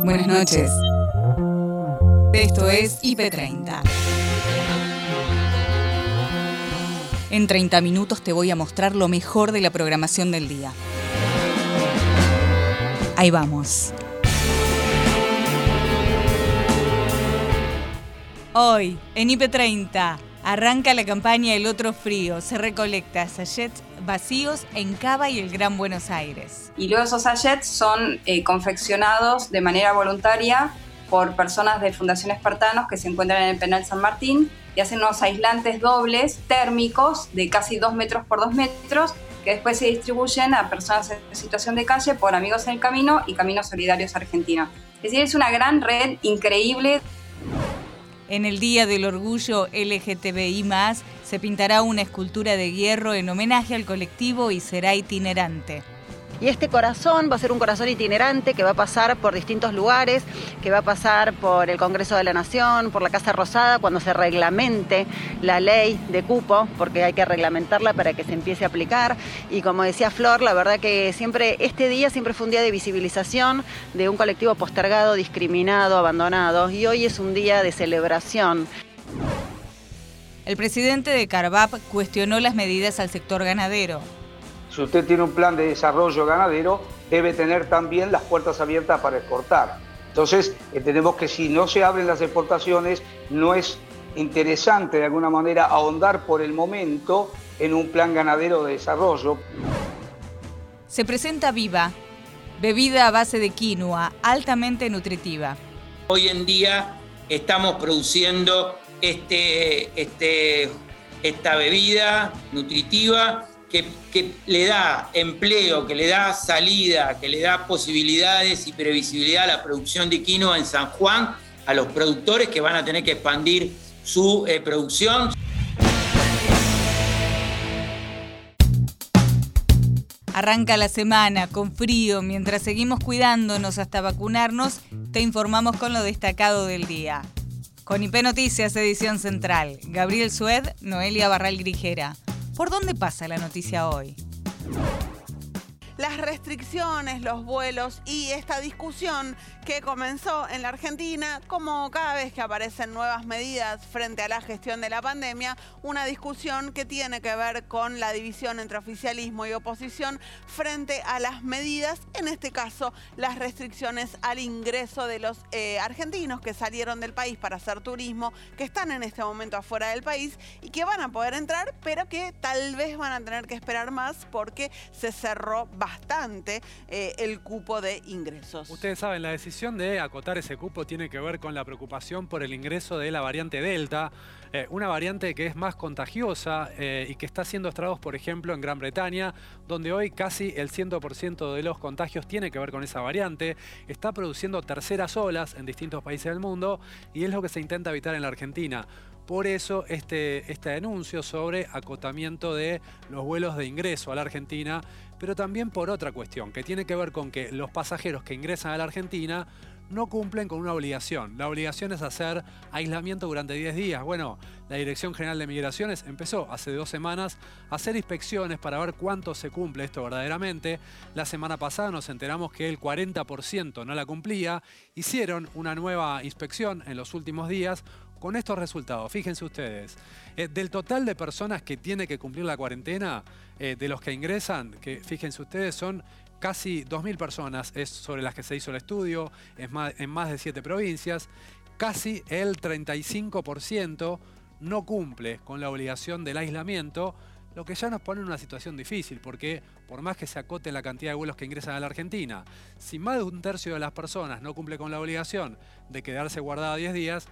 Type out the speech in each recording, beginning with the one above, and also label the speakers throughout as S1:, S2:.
S1: Buenas noches. Esto es IP30. En 30 minutos te voy a mostrar lo mejor de la programación del día. Ahí vamos. Hoy, en IP30, arranca la campaña El Otro Frío. Se recolecta sachets vacíos en Cava y el Gran Buenos Aires.
S2: Y luego esos sachets son eh, confeccionados de manera voluntaria por personas de Fundación Espartanos que se encuentran en el Penal San Martín y hacen unos aislantes dobles térmicos de casi 2 metros por 2 metros que después se distribuyen a personas en situación de calle por Amigos en el Camino y Caminos Solidarios Argentinos. Es decir, es una gran red increíble.
S1: En el Día del Orgullo LGTBI, se pintará una escultura de hierro en homenaje al colectivo y será itinerante.
S3: Y este corazón va a ser un corazón itinerante que va a pasar por distintos lugares, que va a pasar por el Congreso de la Nación, por la Casa Rosada, cuando se reglamente la ley de cupo, porque hay que reglamentarla para que se empiece a aplicar. Y como decía Flor, la verdad que siempre, este día siempre fue un día de visibilización de un colectivo postergado, discriminado, abandonado, y hoy es un día de celebración.
S1: El presidente de Carvap cuestionó las medidas al sector ganadero
S4: si usted tiene un plan de desarrollo ganadero, debe tener también las puertas abiertas para exportar. Entonces, entendemos que si no se abren las exportaciones, no es interesante de alguna manera ahondar por el momento en un plan ganadero de desarrollo.
S1: Se presenta Viva, bebida a base de quinoa, altamente nutritiva.
S5: Hoy en día estamos produciendo este, este, esta bebida nutritiva que, le da empleo, que le da salida, que le da posibilidades y previsibilidad a la producción de quinoa en San Juan, a los productores que van a tener que expandir su eh, producción.
S1: Arranca la semana con frío, mientras seguimos cuidándonos hasta vacunarnos, te informamos con lo destacado del día. Con IP Noticias, edición central, Gabriel Sued, Noelia Barral Grijera. ¿Por dónde pasa la noticia hoy?
S6: Las restricciones, los vuelos y esta discusión que comenzó en la Argentina, como cada vez que aparecen nuevas medidas frente a la gestión de la pandemia, una discusión que tiene que ver con la división entre oficialismo y oposición frente a las medidas, en este caso las restricciones al ingreso de los eh, argentinos que salieron del país para hacer turismo, que están en este momento afuera del país y que van a poder entrar, pero que tal vez van a tener que esperar más porque se cerró bastante eh, el cupo de ingresos.
S7: Ustedes saben, la decisión de acotar ese cupo tiene que ver con la preocupación por el ingreso de la variante Delta, eh, una variante que es más contagiosa eh, y que está haciendo estragos, por ejemplo, en Gran Bretaña, donde hoy casi el 100% de los contagios tiene que ver con esa variante. Está produciendo terceras olas en distintos países del mundo y es lo que se intenta evitar en la Argentina. Por eso este, este anuncio sobre acotamiento de los vuelos de ingreso a la Argentina pero también por otra cuestión, que tiene que ver con que los pasajeros que ingresan a la Argentina no cumplen con una obligación. La obligación es hacer aislamiento durante 10 días. Bueno, la Dirección General de Migraciones empezó hace dos semanas a hacer inspecciones para ver cuánto se cumple esto verdaderamente. La semana pasada nos enteramos que el 40% no la cumplía. Hicieron una nueva inspección en los últimos días con estos resultados. Fíjense ustedes, eh, del total de personas que tiene que cumplir la cuarentena, eh, de los que ingresan, que fíjense ustedes son casi 2.000 personas, es sobre las que se hizo el estudio, es en más de 7 provincias, casi el 35% no cumple con la obligación del aislamiento, lo que ya nos pone en una situación difícil, porque por más que se acote la cantidad de vuelos que ingresan a la Argentina, si más de un tercio de las personas no cumple con la obligación de quedarse guardada 10 días,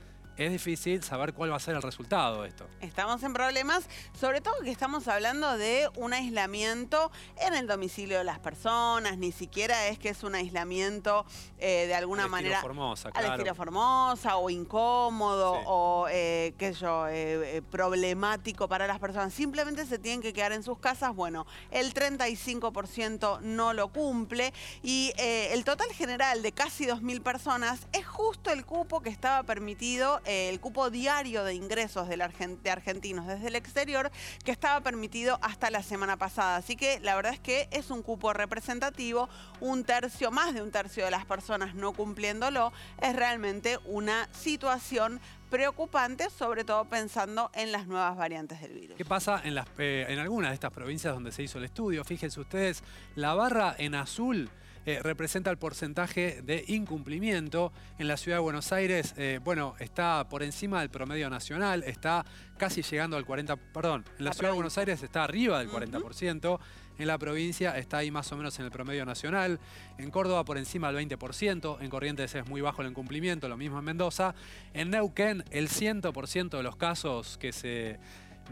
S7: es difícil saber cuál va a ser el resultado de esto.
S6: Estamos en problemas, sobre todo que estamos hablando de un aislamiento en el domicilio de las personas, ni siquiera es que es un aislamiento eh, de alguna manera
S7: Formosa,
S6: al estilo Formosa o incómodo o eh, qué yo, eh, problemático para las personas. Simplemente se tienen que quedar en sus casas. Bueno, el 35% no lo cumple y el total general de casi 2.000 personas es justo el cupo que estaba permitido eh, el cupo diario de ingresos de, argentinos desde el exterior que estaba permitido hasta la semana pasada. Así que la verdad es que es un cupo representativo, un tercio, más de un tercio de las personas no cumpliéndolo, es realmente una situación preocupante, sobre todo pensando en las nuevas variantes del virus.
S7: ¿Qué pasa en, eh, en algunas de estas provincias donde se hizo el estudio? Fíjense ustedes, la barra en azul eh, representa el porcentaje de incumplimiento. En la ciudad de Buenos Aires, eh, bueno, está por encima del promedio nacional, está casi llegando al 40%, perdón, en la, ciudad de Buenos Aires está arriba del 40%, en la provincia está ahí más o menos en el promedio nacional, en Córdoba por encima del 20%, en Corrientes es muy bajo el incumplimiento, lo mismo en Mendoza, en Neuquén el 100% de los casos que se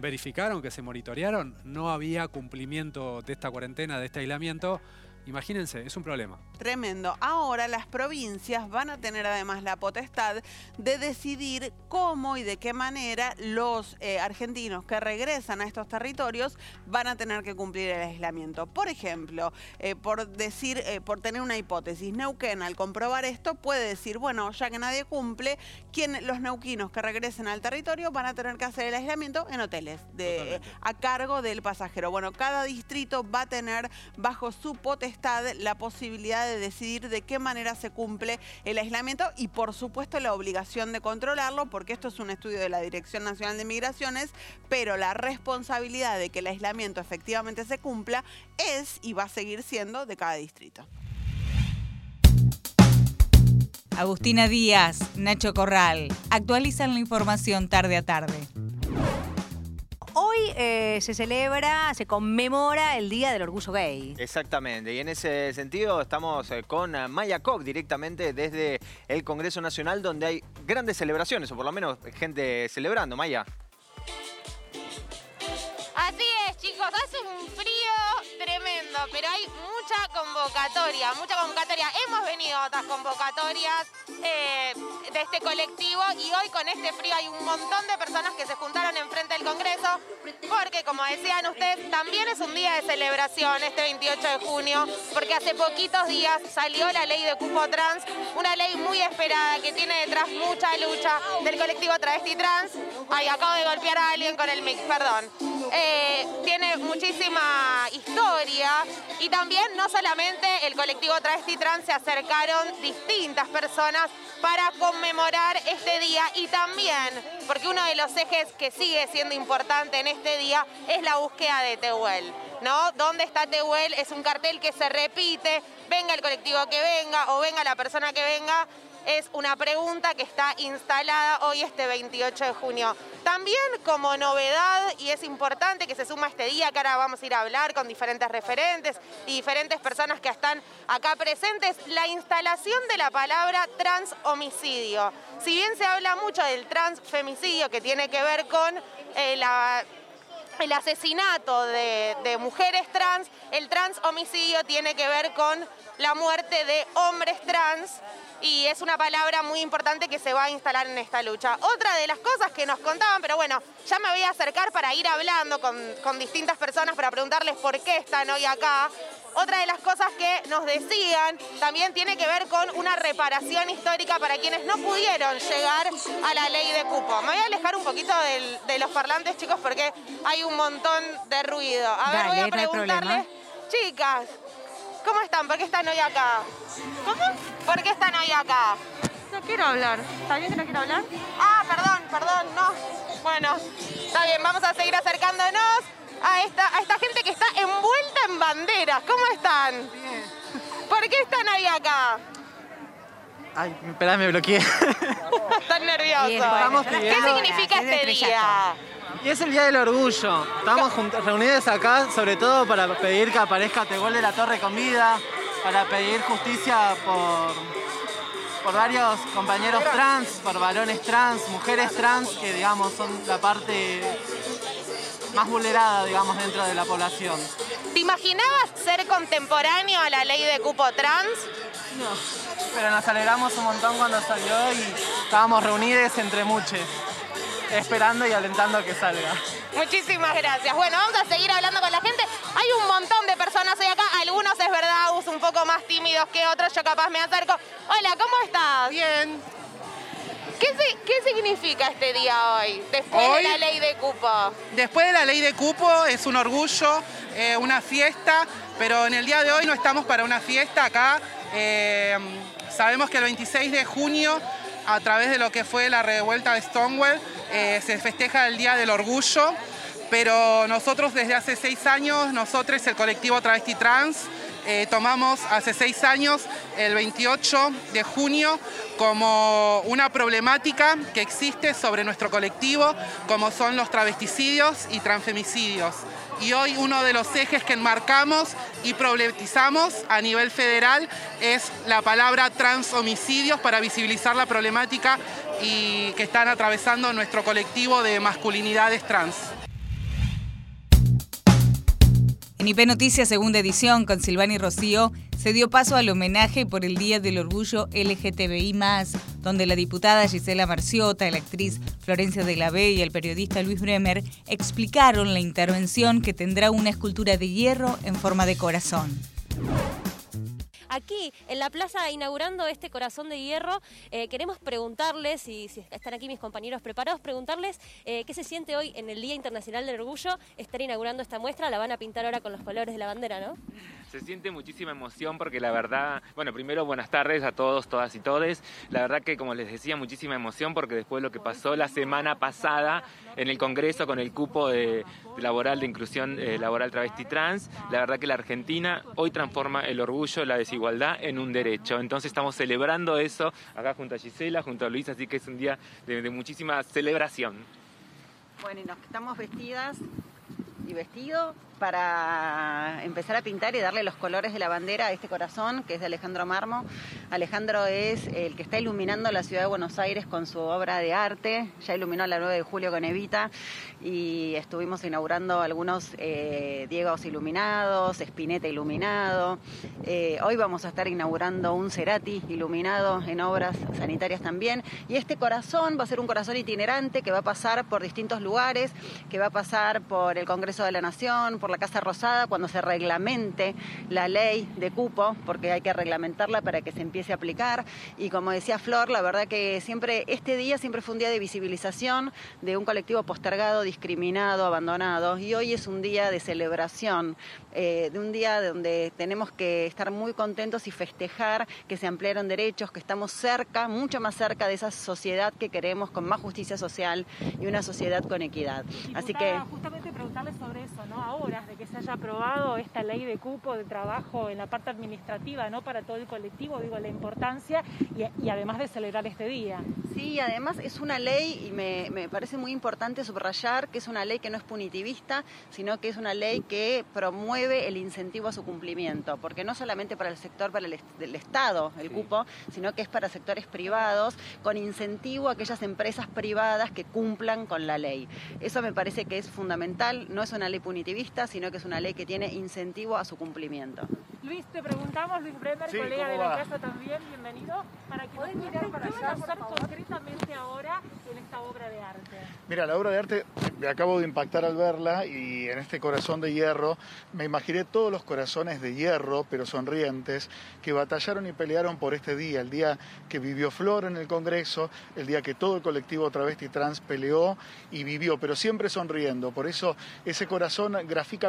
S7: verificaron, que se monitorearon, no había cumplimiento de esta cuarentena, de este aislamiento, Imagínense, es un problema.
S6: Tremendo. Ahora las provincias van a tener además la potestad de decidir cómo y de qué manera los eh, argentinos que regresan a estos territorios van a tener que cumplir el aislamiento. Por ejemplo, eh, por decir, eh, por tener una hipótesis, Neuquén al comprobar esto puede decir, bueno, ya que nadie cumple, ¿quién, los neuquinos que regresen al territorio van a tener que hacer el aislamiento en hoteles de, a cargo del pasajero. Bueno, cada distrito va a tener bajo su potestad la posibilidad de decidir de qué manera se cumple el aislamiento y por supuesto la obligación de controlarlo, porque esto es un estudio de la Dirección Nacional de Migraciones, pero la responsabilidad de que el aislamiento efectivamente se cumpla es y va a seguir siendo de cada distrito.
S1: Agustina Díaz, Nacho Corral, actualizan la información tarde a tarde.
S8: Hoy eh, se celebra, se conmemora el Día del Orgullo Gay.
S9: Exactamente, y en ese sentido estamos eh, con eh, Maya Koch directamente desde el Congreso Nacional donde hay grandes celebraciones, o por lo menos gente celebrando. Maya.
S10: Así chicos, hace un frío tremendo, pero hay mucha convocatoria, mucha convocatoria. Hemos venido a otras convocatorias eh, de este colectivo y hoy con este frío hay un montón de personas que se juntaron enfrente del Congreso porque, como decían ustedes, también es un día de celebración este 28 de junio porque hace poquitos días salió la ley de cupo trans, una ley muy esperada que tiene detrás mucha lucha del colectivo travesti trans. Ay, acabo de golpear a alguien con el mic, perdón. Eh, tiene muchísima historia y también no solamente el colectivo travesti trans se acercaron distintas personas para conmemorar este día y también porque uno de los ejes que sigue siendo importante en este día es la búsqueda de Tehuel. ¿No? ¿Dónde está Tehuel? Es un cartel que se repite, venga el colectivo que venga o venga la persona que venga, es una pregunta que está instalada hoy este 28 de junio. También como novedad, y es importante que se suma este día, que ahora vamos a ir a hablar con diferentes referentes y diferentes personas que están acá presentes, la instalación de la palabra transhomicidio. Si bien se habla mucho del transfemicidio, que tiene que ver con eh, el asesinato de, mujeres trans, el transhomicidio tiene que ver con la muerte de hombres trans y es una palabra muy importante que se va a instalar en esta lucha. Otra de las cosas que nos contaban, pero bueno, ya me voy a acercar para ir hablando con, distintas personas para preguntarles por qué están hoy acá. Otra de las cosas que nos decían también tiene que ver con una reparación histórica para quienes no pudieron llegar a la ley de cupo. Me voy a alejar un poquito de los parlantes, chicos, porque hay un montón de ruido. A ver, voy a preguntarles, chicas, ¿cómo están? ¿Por qué están hoy acá? ¿Cómo? ¿Por qué están hoy acá?
S11: No quiero hablar. ¿Está bien que no quiero hablar?
S10: Ah, perdón, perdón, no. Bueno, está bien, vamos a seguir acercándonos a esta, a esta gente que está envuelta en banderas. ¿Cómo están? Bien. ¿Por qué están hoy acá?
S12: Ay, espera, me bloqueé.
S10: Están nerviosos. ¿Qué significa este día?
S12: Y es el Día del Orgullo. Estamos reunidos acá sobre todo para pedir que aparezca Tehuel de la Torre con vida, para pedir justicia por, por varios compañeros trans, por varones trans, mujeres trans, que digamos son la parte más vulnerada, digamos, dentro de la población.
S10: ¿Te imaginabas ser contemporáneo a la ley de cupo trans?
S12: No, pero nos alegramos un montón cuando salió y estábamos reunidos entre muchos, esperando y alentando a que salga.
S10: Muchísimas gracias. Bueno, vamos a seguir hablando con la gente. Hay un montón de personas hoy acá, algunos es verdad, un poco más tímidos que otros, yo capaz me acerco. Hola, ¿cómo estás?
S13: Bien.
S10: ¿Qué, ¿Qué, significa este día hoy, después de la ley de cupo?
S13: Después de la ley de cupo es un orgullo, eh, una fiesta, pero en el día de hoy no estamos para una fiesta acá. Eh, sabemos que el 26 de junio, a través de lo que fue la revuelta de Stonewall, eh, se festeja el Día del Orgullo, pero nosotros desde hace seis años, nosotros, el colectivo Travesti Trans, eh, tomamos hace seis años, el 28 de junio, como una problemática que existe sobre nuestro colectivo, como son los travesticidios y transfemicidios. Y hoy uno de los ejes que enmarcamos y problematizamos a nivel federal es la palabra transhomicidios para visibilizar la problemática y que están atravesando nuestro colectivo de masculinidades trans.
S1: En IP Noticias, segunda edición, con Silvani Rocío, se dio paso al homenaje por el Día del Orgullo LGTBI, donde la diputada Gisela Marciota, la actriz Florencia de la B y el periodista Luis Bremer explicaron la intervención que tendrá una escultura de hierro en forma de corazón
S8: aquí en la plaza inaugurando este corazón de hierro. Eh, queremos preguntarles, y si están aquí mis compañeros preparados, preguntarles eh, qué se siente hoy en el Día Internacional del Orgullo estar inaugurando esta muestra. La van a pintar ahora con los colores de la bandera, ¿no?
S14: Se siente muchísima emoción porque la verdad, bueno, primero buenas tardes a todos, todas y todes. La verdad que, como les decía, muchísima emoción porque después de lo que pasó la semana pasada en el Congreso con el cupo de, laboral de inclusión eh, laboral travesti trans, la verdad que la Argentina hoy transforma el orgullo, la desigualdad en un derecho. Entonces estamos celebrando eso acá junto a Gisela, junto a Luis, así que es un día de, muchísima celebración.
S3: Bueno, y nos estamos vestidas y vestido para empezar a pintar y darle los colores de la bandera a este corazón que es de Alejandro Marmo. Alejandro es el que está iluminando la ciudad de Buenos Aires con su obra de arte, ya iluminó la 9 de julio con Evita y estuvimos inaugurando algunos eh, Diegos iluminados, Spinetta iluminado. Eh, hoy vamos a estar inaugurando un Cerati iluminado en obras sanitarias también y este corazón va a ser un corazón itinerante que va a pasar por distintos lugares, que va a pasar por el Congreso de la Nación, la Casa Rosada cuando se reglamente la ley de cupo, porque hay que reglamentarla para que se empiece a aplicar. Y como decía Flor, la verdad que siempre, este día siempre fue un día de visibilización de un colectivo postergado, discriminado, abandonado. Y hoy es un día de celebración, eh, de un día donde tenemos que estar muy contentos y festejar que se ampliaron derechos, que estamos cerca, mucho más cerca de esa sociedad que queremos con más justicia social y una sociedad con equidad.
S11: Así que justamente preguntarle sobre eso, ¿no? Ahora de que se haya aprobado esta ley de cupo de trabajo en la parte administrativa, ¿no? Para todo el colectivo, digo, la importancia y, además de celebrar este día.
S3: Sí, además es una ley y me, parece muy importante subrayar que es una ley que no es punitivista, sino que es una ley que promueve el incentivo a su cumplimiento, porque no solamente para el sector para el del Estado, el cupo, sino que es para sectores privados, con incentivo a aquellas empresas privadas que cumplan con la ley. Eso me parece que es fundamental, no es una ley punitivista, sino que es una ley que tiene incentivo a su cumplimiento.
S11: Luis, te preguntamos, Luis Bremer, colega de la casa también, bienvenido, para que nos mirar para allá, pasar concretamente ahora en esta obra de arte.
S15: Mira, la obra de arte me acabo de impactar al verla y en este corazón de hierro me imaginé todos los corazones de hierro, pero sonrientes, que batallaron y pelearon por este día, el día que vivió Flor en el Congreso, el día que todo el colectivo travesti trans peleó y vivió, pero siempre sonriendo. Por eso ese corazón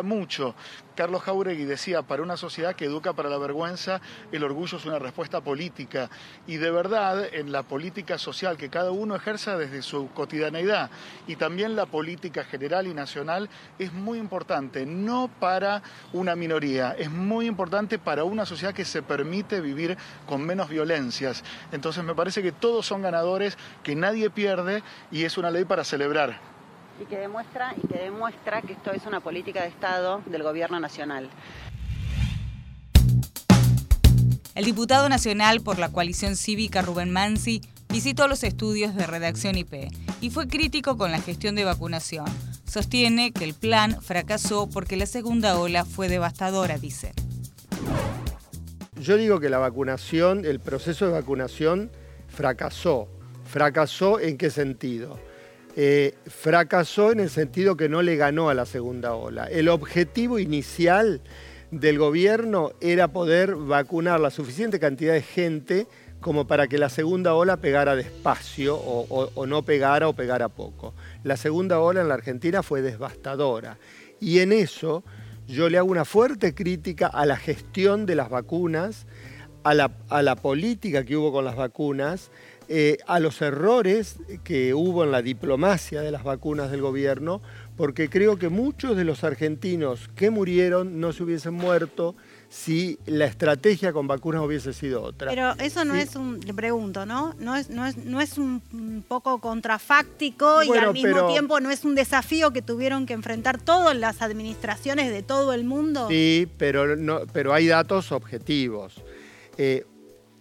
S15: mucho. Carlos Jauregui decía, para una sociedad que educa para la vergüenza, el orgullo es una respuesta política. Y de verdad, en la política social que cada uno ejerza desde su cotidianeidad y también la política general y nacional es muy importante, no para una minoría, es muy importante para una sociedad que se permite vivir con menos violencias. Entonces me parece que todos son ganadores, que nadie pierde y es una ley para celebrar
S3: y que demuestra y que demuestra que esto es una política de Estado del gobierno nacional.
S1: El diputado nacional por la coalición cívica Rubén Mansi visitó los estudios de redacción IP y fue crítico con la gestión de vacunación. Sostiene que el plan fracasó porque la segunda ola fue devastadora, dice.
S16: Yo digo que la vacunación, el proceso de vacunación fracasó. ¿Fracasó en qué sentido? Eh, fracasó en el sentido que no le ganó a la segunda ola. El objetivo inicial del gobierno era poder vacunar la suficiente cantidad de gente como para que la segunda ola pegara despacio o, no pegara o pegara poco. La segunda ola en la Argentina fue devastadora y en eso yo le hago una fuerte crítica a la gestión de las vacunas, a la, a la política que hubo con las vacunas, eh, a los errores que hubo en la diplomacia de las vacunas del gobierno, porque creo que muchos de los argentinos que murieron no se hubiesen muerto si la estrategia con vacunas hubiese sido otra.
S17: Pero eso no es un, le pregunto, ¿no? No es, no es, no es un poco contrafáctico y al mismo tiempo no es un desafío que tuvieron que enfrentar todas las administraciones de todo el mundo.
S16: Sí, pero, no, pero hay datos objetivos. Eh,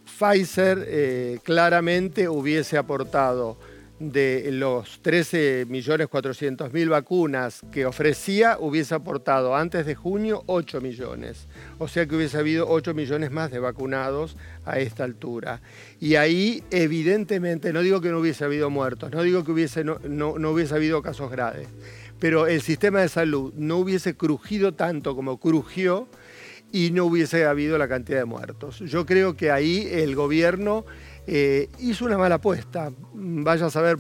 S16: Pfizer eh, claramente hubiese aportado de los 13.400.000 vacunas que ofrecía, hubiese aportado antes de junio 8 millones. O sea que hubiese habido 8 millones más de vacunados a esta altura. Y ahí, evidentemente, no digo que no hubiese habido muertos, no digo que hubiese, no, no hubiese habido casos graves, pero el sistema de salud no hubiese crujido tanto como crujió y no hubiese habido la cantidad de muertos. Yo creo que ahí el gobierno eh, hizo una mala apuesta, vaya a saber,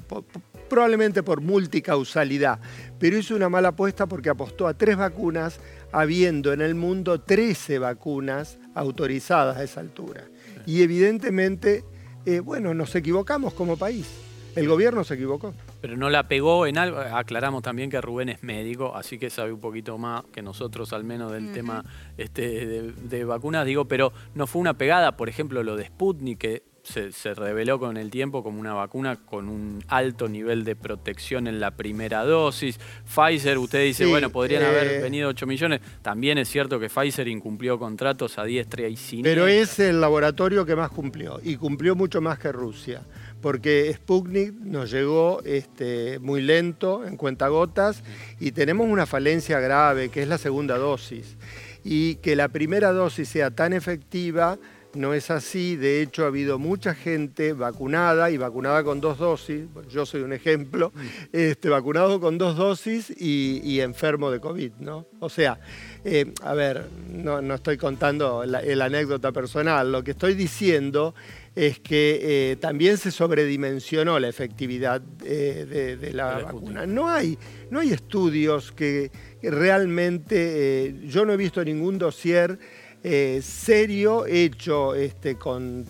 S16: probablemente por multicausalidad, pero hizo una mala apuesta porque apostó a tres vacunas, habiendo en el mundo 13 vacunas autorizadas a esa altura. Y evidentemente, eh, bueno, nos equivocamos como país. El gobierno se equivocó.
S18: Pero no la pegó en algo. Aclaramos también que Rubén es médico, así que sabe un poquito más que nosotros, al menos del tema este, de, de, vacunas. Digo, pero no fue una pegada, por ejemplo, lo de Sputnik, que se, reveló con el tiempo como una vacuna con un alto nivel de protección en la primera dosis. Pfizer, usted dice, bueno, podrían haber eh, venido 8 millones. También es cierto que Pfizer incumplió contratos a diestra y siniestra.
S16: Pero es el laboratorio que más cumplió y cumplió mucho más que Rusia. Porque Sputnik nos llegó este, muy lento, en cuentagotas, y tenemos una falencia grave, que es la segunda dosis. Y que la primera dosis sea tan efectiva no es así, de hecho ha habido mucha gente vacunada y vacunada con dos dosis, yo soy un ejemplo, este, vacunado con dos dosis y, enfermo de COVID, ¿no? O sea, eh, a ver, no, estoy contando la, anécdota personal, lo que estoy diciendo es que eh, también se sobredimensionó la efectividad eh, de, la vacuna. No hay, no hay estudios que, realmente, yo no he visto ningún dossier eh, serio, hecho este, con,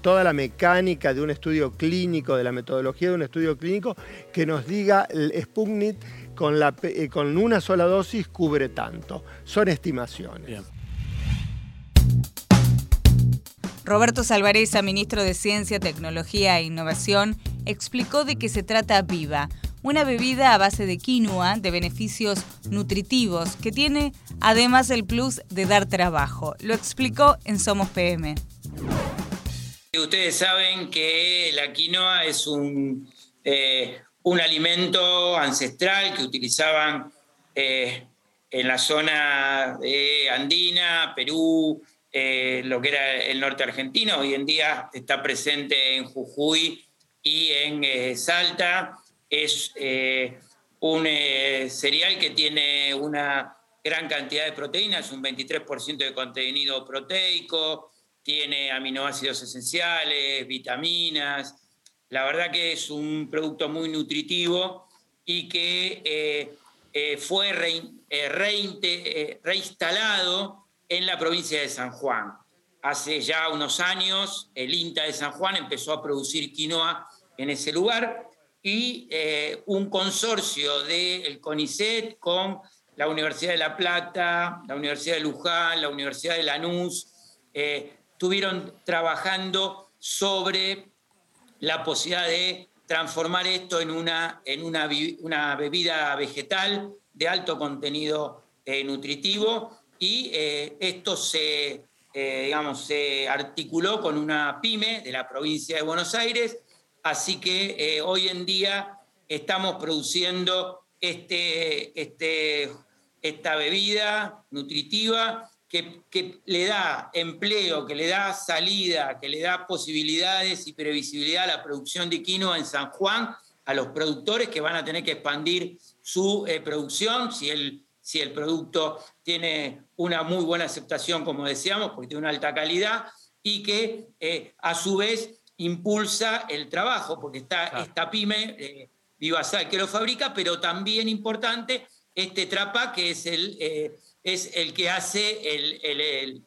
S16: toda la mecánica de un estudio clínico, de la metodología de un estudio clínico, que nos diga el Sputnik con, la, eh, con una sola dosis cubre tanto. Son estimaciones.
S1: Roberto Salvareza, ministro de Ciencia, Tecnología e Innovación, explicó de qué se trata Viva, una bebida a base de quinoa de beneficios nutritivos que tiene además el plus de dar trabajo. Lo explicó en Somos PM.
S5: Ustedes saben que la quinoa es un, eh, un alimento ancestral que utilizaban eh, en la zona Andina, Perú, eh, lo que era el norte argentino. Hoy en día está presente en Jujuy y en Salta es eh, un eh, cereal que tiene una gran cantidad de proteínas, un 23% de contenido proteico, tiene aminoácidos esenciales, vitaminas. La verdad que es un producto muy nutritivo y que eh, fue reinstalado en la provincia de San Juan. Hace ya unos años el INTA de San Juan empezó a producir quinoa en ese lugar y eh, un consorcio del CONICET con la Universidad de La Plata, la Universidad de Luján, la Universidad de Lanús, eh, estuvieron trabajando sobre la posibilidad de transformar esto en una, en una, una bebida vegetal de alto contenido eh, nutritivo y esto se, digamos, se articuló con una pyme de la provincia de Buenos Aires. Así que eh, hoy en día estamos produciendo este, este, esta bebida nutritiva que, le da empleo, que le da salida, que le da posibilidades y previsibilidad a la producción de quinoa en San Juan, a los productores que van a tener que expandir su eh, producción, si el, si el producto tiene una muy buena aceptación, como decíamos, porque tiene una alta calidad, y que eh, a su vez impulsa el trabajo, porque está esta pyme, eh, Vivasal, que lo fabrica, pero también importante, este Trapa, que es el, eh, es el que hace el,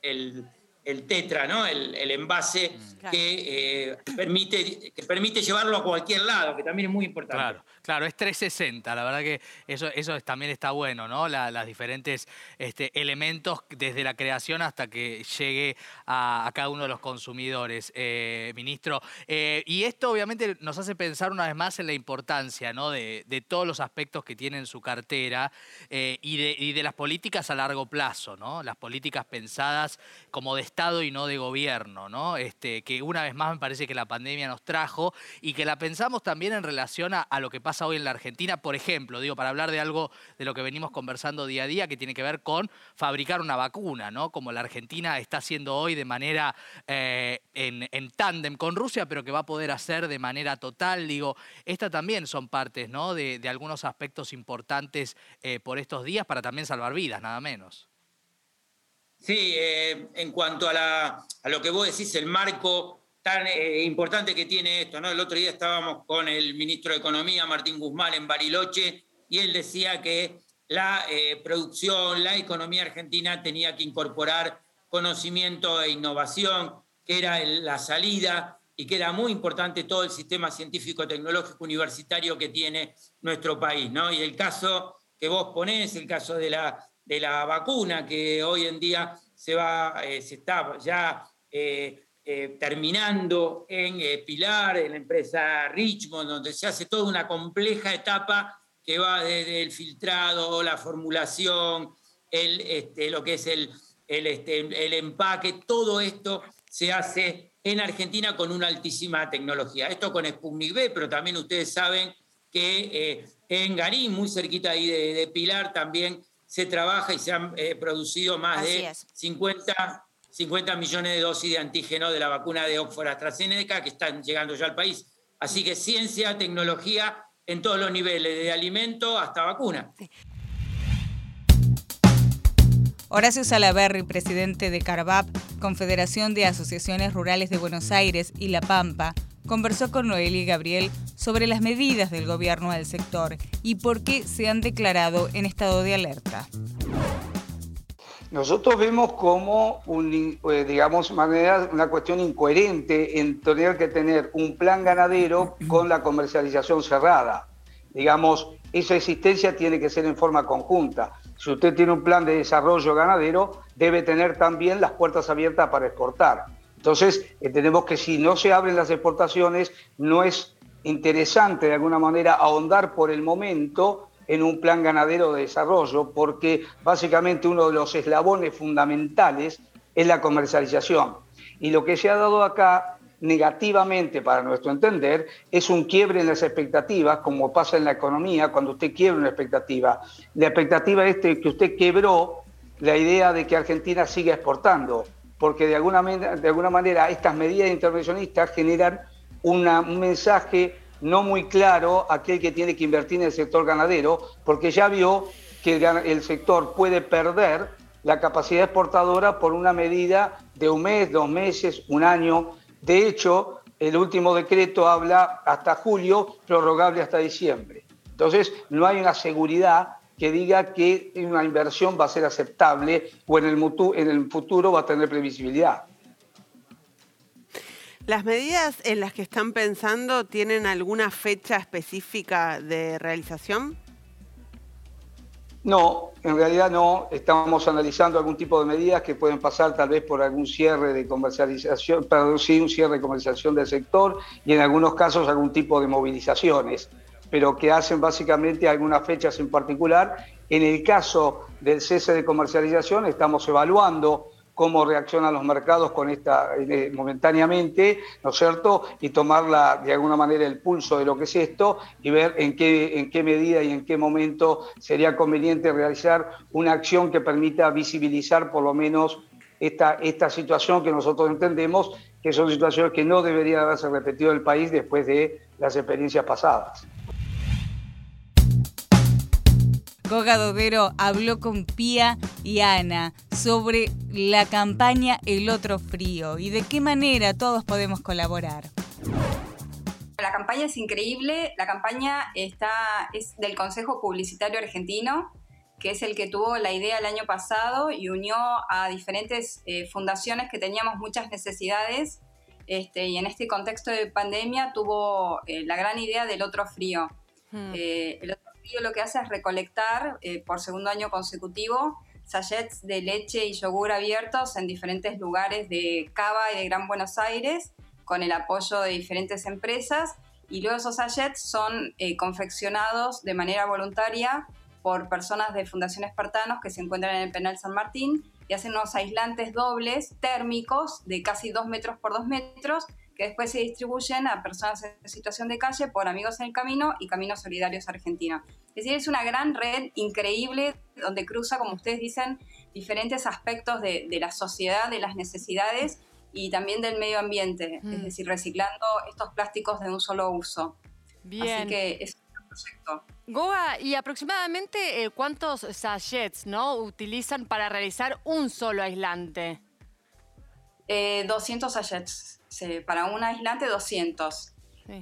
S5: el, tetra, ¿no? el, envase mm. que, eh, permite, que permite llevarlo a cualquier lado, que también es muy importante.
S19: Claro. Claro, es 360, la verdad que eso, eso también está bueno, ¿no? las diferentes este, elementos desde la creación hasta que llegue a, cada uno de los consumidores, eh, ministro. Eh, y esto obviamente nos hace pensar una vez más en la importancia, ¿no? De, todos los aspectos que tiene en su cartera eh, y, de, y, de, las políticas a largo plazo, ¿no? Las políticas pensadas como de Estado y no de gobierno, ¿no? Este, que una vez más me parece que la pandemia nos trajo y que la pensamos también en relación a lo que pasa hoy en la Argentina, por ejemplo, digo, para hablar de algo de lo que venimos conversando día a día, que tiene que ver con fabricar una vacuna, ¿no? Como la Argentina está haciendo hoy de manera eh, en, tándem con Rusia, pero que va a poder hacer de manera total, digo, estas también son partes, ¿no? De, algunos aspectos importantes eh, por estos días para también salvar vidas, nada menos.
S5: Sí, eh, en cuanto a lo que vos decís, el marco tan eh, importante que tiene esto. ¿no? El otro día estábamos con el ministro de Economía, Martín Guzmán, en Bariloche, y él decía que la eh, producción, la economía argentina tenía que incorporar conocimiento e innovación, que era la salida y que era muy importante todo el sistema científico-tecnológico universitario que tiene nuestro país. ¿no? Y el caso que vos ponés, el caso de la, de la vacuna, que hoy en día se, va, eh, se está ya terminando en eh, Pilar, en la empresa Richmond, donde se hace toda una compleja etapa que va desde el filtrado, la formulación, el, este, lo que es el, el, este, el empaque, todo esto se hace en Argentina con una altísima tecnología. Esto con Sputnik B, pero también ustedes saben que eh, en Garín, muy cerquita ahí de, Pilar, también se trabaja y se han producido más de 50 50 millones de dosis de antígeno de la vacuna de Oxford AstraZeneca que están llegando ya al país. Así que ciencia, tecnología en todos los niveles, de alimento hasta vacuna.
S1: Horacio Salaberry, presidente de CARVAP, Confederación de Asociaciones Rurales de Buenos Aires y La Pampa, conversó con Noelia y Gabriel sobre las medidas del gobierno del sector y por qué se han declarado en estado de alerta.
S4: Nosotros vemos como, eh, digamos, una cuestión incoherente en tener que tener un plan ganadero con la comercialización cerrada. Digamos, esa existencia tiene que ser en forma conjunta. Si usted tiene un plan de desarrollo ganadero, debe tener también las puertas abiertas para exportar. Entonces, entendemos que si no se abren las exportaciones, no es interesante de alguna manera ahondar por el momento en un plan ganadero de desarrollo, porque básicamente uno de los eslabones fundamentales es la comercialización. Y lo que se ha dado acá negativamente para nuestro entender es un quiebre en las expectativas, como pasa en la economía cuando usted quiebra una expectativa. La expectativa es que usted quebró la idea de que Argentina siga exportando, porque de alguna, de alguna manera estas medidas intervencionistas generan un mensaje no muy claro aquel que tiene que invertir en el sector ganadero, porque ya vio que el sector puede perder la capacidad exportadora por una medida de un mes, dos meses, un año. De hecho, el último decreto habla hasta julio, prorrogable hasta diciembre. Entonces, no hay una seguridad que diga que una inversión va a ser aceptable o en el, futuro va a tener previsibilidad.
S6: ¿Las medidas en las que están pensando tienen alguna fecha específica de realización?
S4: No, en realidad no. Estamos analizando algún tipo de medidas que pueden pasar tal vez por algún cierre de comercialización, perdón, sí, un cierre de comercialización del sector y en algunos casos algún tipo de movilizaciones, pero que hacen básicamente algunas fechas en particular. En el caso del cese de comercialización estamos evaluando cómo reaccionan los mercados con esta eh, momentáneamente, ¿no es cierto? Y tomarla de alguna manera el pulso de lo que es esto y ver en qué, en qué medida y en qué momento sería conveniente realizar una acción que permita visibilizar por lo menos esta, esta situación que nosotros entendemos que son situaciones que no deberían haberse repetido en el país después de las experiencias pasadas.
S1: Goga Dodero habló con Pía y Ana sobre la campaña El Otro Frío y de qué manera todos podemos colaborar.
S2: La campaña es increíble. La campaña está, es del Consejo Publicitario Argentino, que es el que tuvo la idea el año pasado y unió a diferentes eh, fundaciones que teníamos muchas necesidades. Este, y en este contexto de pandemia tuvo eh, la gran idea del otro frío.
S20: Hmm.
S2: Eh, el lo que hace es recolectar por segundo año consecutivo sachets de leche y yogur abiertos en diferentes lugares de Cava y de Gran Buenos Aires con el apoyo de diferentes empresas. Y luego esos sachets son eh, confeccionados de manera voluntaria por personas de Fundación Espartanos que se encuentran en el penal San Martín y hacen unos aislantes dobles térmicos de casi 2 metros por 2 metros que después se distribuyen a personas en situación de calle por Amigos en el Camino y Caminos Solidarios Argentina. Es decir, es una gran red increíble donde cruza, como ustedes dicen, diferentes aspectos de, de la sociedad, de las necesidades y también del medio ambiente, es
S20: Mm.
S2: decir, reciclando estos plásticos de un solo uso.
S20: Bien.
S2: Así que es un proyecto.
S20: Goga, ¿y aproximadamente eh, cuántos sachets ¿no? utilizan para realizar un solo aislante?
S2: Eh, 200 sachets, para un aislante 200.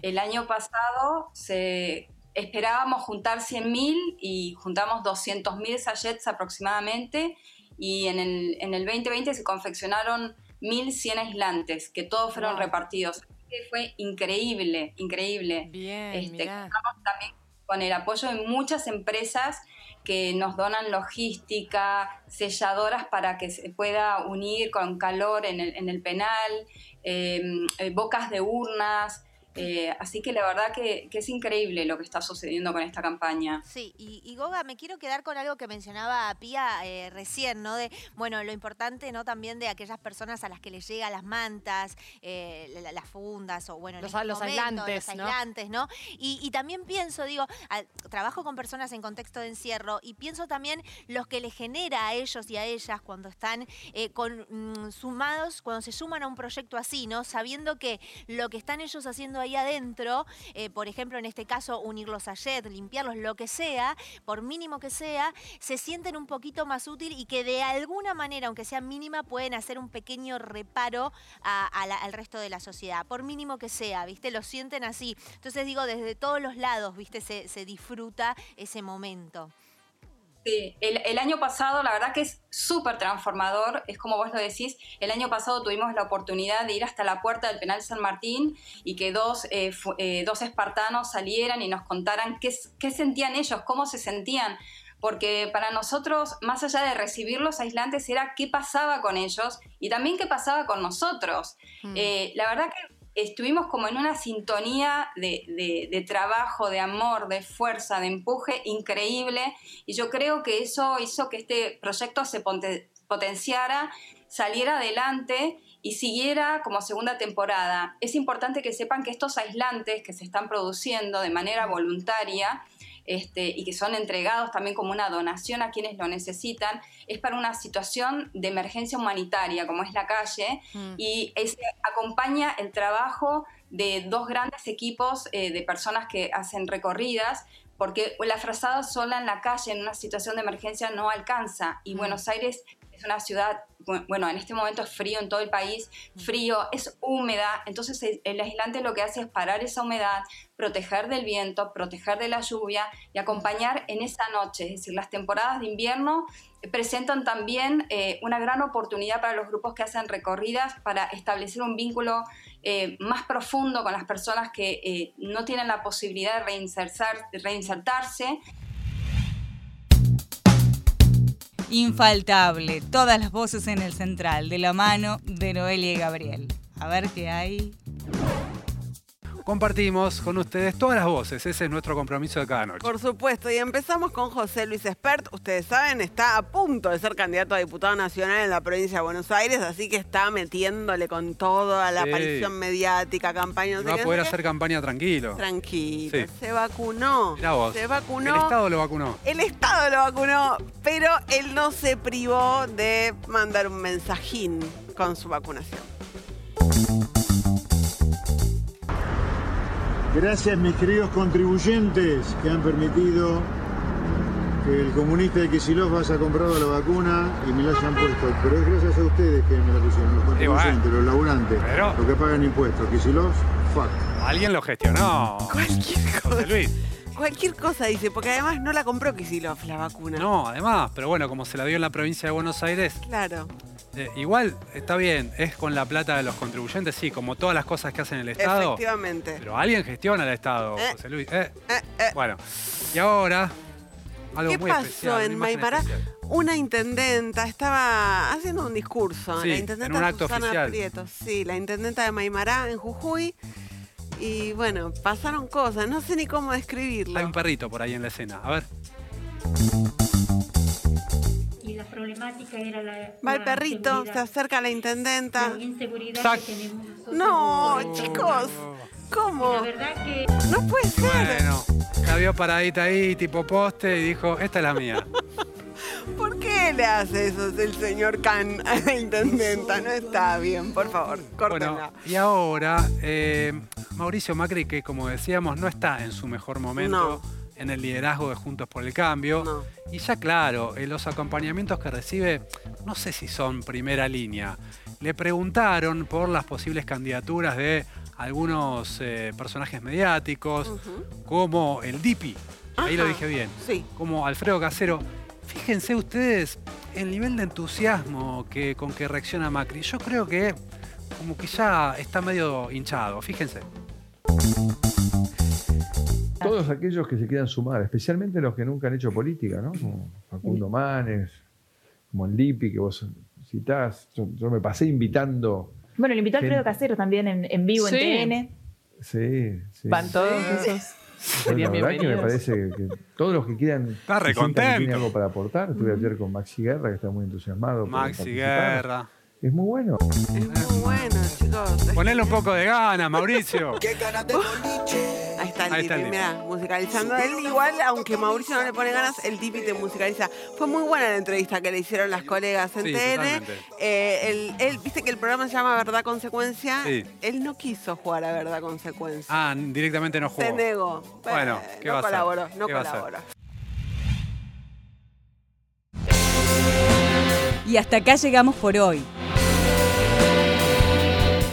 S2: El año pasado se, esperábamos juntar 100.000 y juntamos 200.000 sachets aproximadamente y en el, en el 2020 se confeccionaron 1.100 aislantes que todos fueron
S20: Wow.
S2: repartidos. Fue increíble, increíble.
S20: Bien,
S2: Este,
S20: mirá.
S2: también con el apoyo de muchas empresas que nos donan logística, selladoras para que se pueda unir con calor en el, en el penal, eh, eh, bocas de urnas. Eh, así que la verdad que, que es increíble lo que está sucediendo con esta campaña.
S21: Sí, y, y Goga, me quiero quedar con algo que mencionaba Pía eh, recién, ¿no? De, bueno, lo importante, ¿no? También de aquellas personas a las que les llegan las mantas, eh, la- la- las fundas, o bueno, en
S20: Los-
S21: este
S20: los
S21: momento,
S20: aislantes,
S21: los
S20: ¿no?
S21: aislantes, ¿no? Y, y también pienso, digo, al- trabajo con personas en contexto de encierro y pienso también los que les genera a ellos y a ellas cuando están eh, con, mm, sumados, cuando se suman a un proyecto así, ¿no? Sabiendo que lo que están ellos haciendo ahí adentro, eh, por ejemplo, en este caso, unir los sachets, limpiarlos, lo que sea, por mínimo que sea, se sienten un poquito más útil y que de alguna manera, aunque sea mínima, pueden hacer un pequeño reparo al resto de la sociedad, por mínimo que sea, ¿viste? Lo sienten así. Entonces digo, desde todos los lados, ¿viste? Se disfruta ese momento.
S2: Sí, el, el año pasado la verdad que es súper transformador, es como vos lo decís, el año pasado tuvimos la oportunidad de ir hasta la puerta del penal San Martín y que dos, eh, eh, dos espartanos salieran y nos contaran qué, sentían ellos, cómo se sentían, porque para nosotros, más allá de recibir los aislantes, era qué pasaba con ellos y también qué pasaba con nosotros. Eh, la verdad que estuvimos como en una sintonía de, de- trabajo, de amor, de fuerza, de empuje increíble y yo creo que eso hizo que este proyecto se potenciara, saliera adelante y siguiera como segunda temporada. Es importante que sepan que estos aislantes que se están produciendo de manera voluntaria este, y que son entregados también como una donación a quienes lo necesitan, es para una situación de emergencia humanitaria, como es la calle,
S20: Mm.
S2: y es- acompaña el trabajo de dos grandes equipos eh, de personas que hacen recorridas, porque la frazada sola en la calle en una situación de emergencia no alcanza, y Buenos Aires es una ciudad, bu- bueno, en este momento es frío en todo el país, frío, es húmeda, entonces el, aislante lo que hace es parar esa humedad, proteger del viento, proteger de la lluvia y acompañar en esa noche, es decir, las temporadas de invierno presentan también eh, una gran oportunidad para los grupos que hacen recorridas para establecer un vínculo eh, más profundo con las personas que eh, no tienen la posibilidad de reinsertar- de reinsertarse
S1: Infaltable, todas las voces en el central, de la mano de Noelia y Gabriel. A ver qué hay.
S7: Compartimos con ustedes todas las voces, ese es nuestro compromiso de cada noche.
S6: Por supuesto, y empezamos con José Luis Espert. Ustedes saben, está a punto de ser candidato a diputado nacional en la provincia de Buenos Aires, así que está metiéndole con todo a la
S7: Sí.
S6: aparición mediática, campaña. no
S7: Va a poder
S6: qué.
S7: hacer campaña tranquilo.
S6: Tranquilo,
S7: Sí.
S6: se vacunó.
S7: Vos.
S6: Se vacunó.
S7: El Estado lo vacunó.
S6: El Estado lo vacunó, pero él no se privó de mandar un mensajín con su vacunación.
S22: Gracias mis queridos contribuyentes que han permitido que el comunista de Kisilov haya comprado la vacuna y me la hayan puesto. Pero es gracias a ustedes que me la pusieron, los contribuyentes, los laburantes, los que pagan impuestos. Kisilov, fuck.
S7: Alguien lo gestionó.
S6: Cualquier
S7: José Luis.
S6: Cualquier cosa dice, porque además no la compró Kisilov la vacuna.
S7: No, además, pero bueno, como se la dio en la provincia de Buenos Aires,
S6: Claro.
S7: Eh, igual está bien, es con la plata de los contribuyentes, sí, como todas las cosas que hacen el Estado.
S6: Efectivamente.
S7: Pero alguien gestiona el Estado,
S6: Eh.
S7: José Luis. Eh, Bueno, y ahora, algo
S6: ¿Qué
S7: muy
S6: pasó
S7: especial.
S6: en
S7: especial.
S6: Una intendenta estaba haciendo un discurso.
S7: Sí,
S6: la
S7: en
S6: intendenta
S7: un acto
S6: Susana
S7: oficial.
S6: Prieto. Sí, la intendenta de Maimará en Jujuy. Y bueno, pasaron cosas. No sé ni cómo describirlo.
S7: Hay un perrito por ahí en la escena. A ver.
S23: Problemática era la.
S6: Va el
S23: la
S6: perrito, se acerca a la intendenta.
S23: La inseguridad que tenemos nosotros.
S6: No, chicos. ¿Cómo?
S23: La verdad que.
S6: No puede ser.
S7: Bueno, la vio paradita ahí, tipo poste, y dijo, esta es la mía.
S6: ¿Por qué le hace eso el señor Can a la intendenta? No está bien, por favor, córtenla.
S7: Bueno, y ahora, eh, Mauricio Macri, que como decíamos, no está en su mejor momento en el liderazgo de Juntos por el Cambio. Y ya claro, eh, los acompañamientos que recibe, no sé si son primera línea. Le preguntaron por las posibles candidaturas de algunos eh, personajes mediáticos, como el Dipi, ahí lo dije bien,
S6: sí.
S7: como Alfredo Casero. Fíjense ustedes el nivel de entusiasmo que, con que reacciona Macri. Yo creo que como que ya está medio hinchado, fíjense.
S24: Todos aquellos que se quieran sumar, especialmente los que nunca han hecho política, ¿no? Como Facundo Manes, como el Lipi que vos citás. Yo, yo me pasé invitando.
S25: Bueno, le invitó a Alfredo. Casero también en, en vivo
S24: Sí.
S25: en TN.
S24: Sí, sí.
S25: Van todos esos.
S24: Yo,
S25: Serían
S24: la verdad que me
S25: bienvenidos.
S24: parece que todos los que quieran
S7: Está
S24: que sientan que tienen
S7: recontento.
S24: algo para aportar. Estuve ayer con Maxi Guerra, que está muy entusiasmado. por
S7: Maxi
S24: participar.
S7: Guerra.
S24: Es muy bueno.
S6: Muy bueno, chicos.
S7: Ponele un poco de ganas, Mauricio.
S6: Ahí está el
S7: Ahí está el
S6: Dipi,
S7: Dipi.
S6: mirá, musicalizando. Él igual, aunque Mauricio no le pone ganas, el Dipi te musicaliza. Fue muy buena la entrevista que le hicieron las colegas en
S7: Sí,
S6: TN.
S7: totalmente.
S6: Eh, él, él- viste que el programa se llama Verdad Consecuencia.
S7: Sí.
S6: Él no quiso jugar a Verdad Consecuencia.
S7: Ah, directamente no jugó.
S6: Se negó.
S7: Bueno,
S6: Eh,
S7: ¿qué
S6: no
S7: va a hacer?
S6: colaboró, no
S7: ¿Qué va a hacer?
S6: colaboró.
S1: Y hasta acá llegamos por hoy.